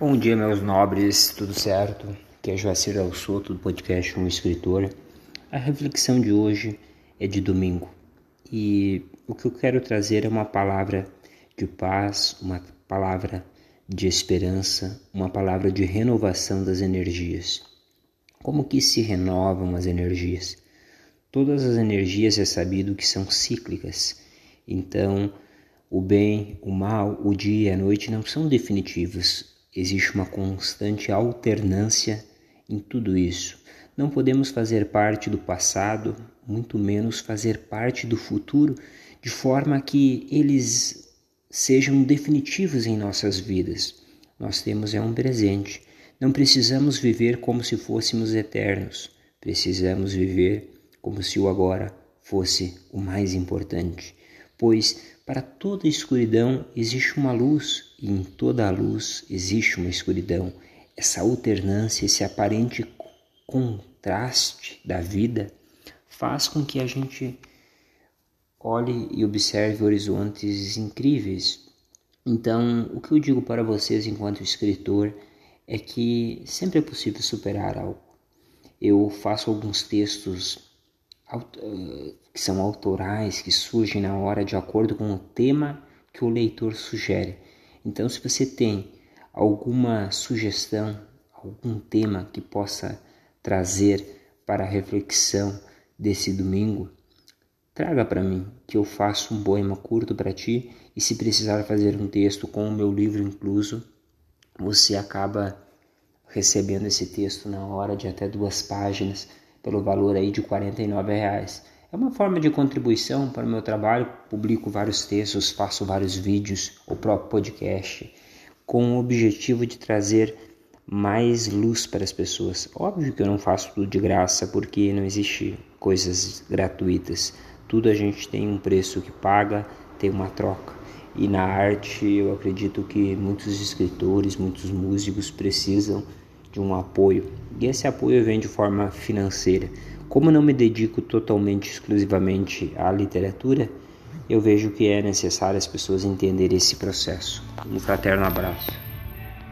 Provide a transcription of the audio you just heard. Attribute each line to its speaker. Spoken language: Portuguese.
Speaker 1: Bom dia, meus nobres, tudo certo? Aqui é Joacir Del Soto, do podcast Um Escritor. A reflexão de hoje é de domingo e o que eu quero trazer é uma palavra de paz, uma palavra de esperança, uma palavra de renovação das energias. Como que se renovam as energias? Todas as energias é sabido que são cíclicas, então o bem, o mal, o dia e a noite não são definitivos, Existe uma constante alternância em tudo isso. Não podemos fazer parte do passado, muito menos fazer parte do futuro, de forma que eles sejam definitivos em nossas vidas. Nós temos é um presente. Não precisamos viver como se fôssemos eternos. Precisamos viver como se o agora fosse o mais importante. Pois para toda escuridão existe uma luz, e em toda a luz existe uma escuridão. Essa alternância, esse aparente contraste da vida faz com que a gente olhe e observe horizontes incríveis. Então, o que eu digo para vocês enquanto escritor é que sempre é possível superar algo. Eu faço alguns textos que são autorais, que surgem na hora de acordo com o tema que o leitor sugere. Então, se você tem alguma sugestão, algum tema que possa trazer para a reflexão desse domingo, traga para mim, que eu faço um poema curto para ti e se precisar fazer um texto com o meu livro incluso, você acaba recebendo esse texto na hora de até duas páginas pelo valor aí de 49 reais. É uma forma de contribuição para o meu trabalho, publico vários textos, faço vários vídeos, o próprio podcast, com o objetivo de trazer mais luz para as pessoas. Óbvio que eu não faço tudo de graça, porque não existe coisas gratuitas. Tudo a gente tem um preço que paga, tem uma troca. E na arte eu acredito que muitos escritores, muitos músicos precisam de um apoio. E esse apoio vem de forma financeira. Como não me dedico totalmente, exclusivamente à literatura, eu vejo que é necessário as pessoas entenderem esse processo. Um fraterno abraço.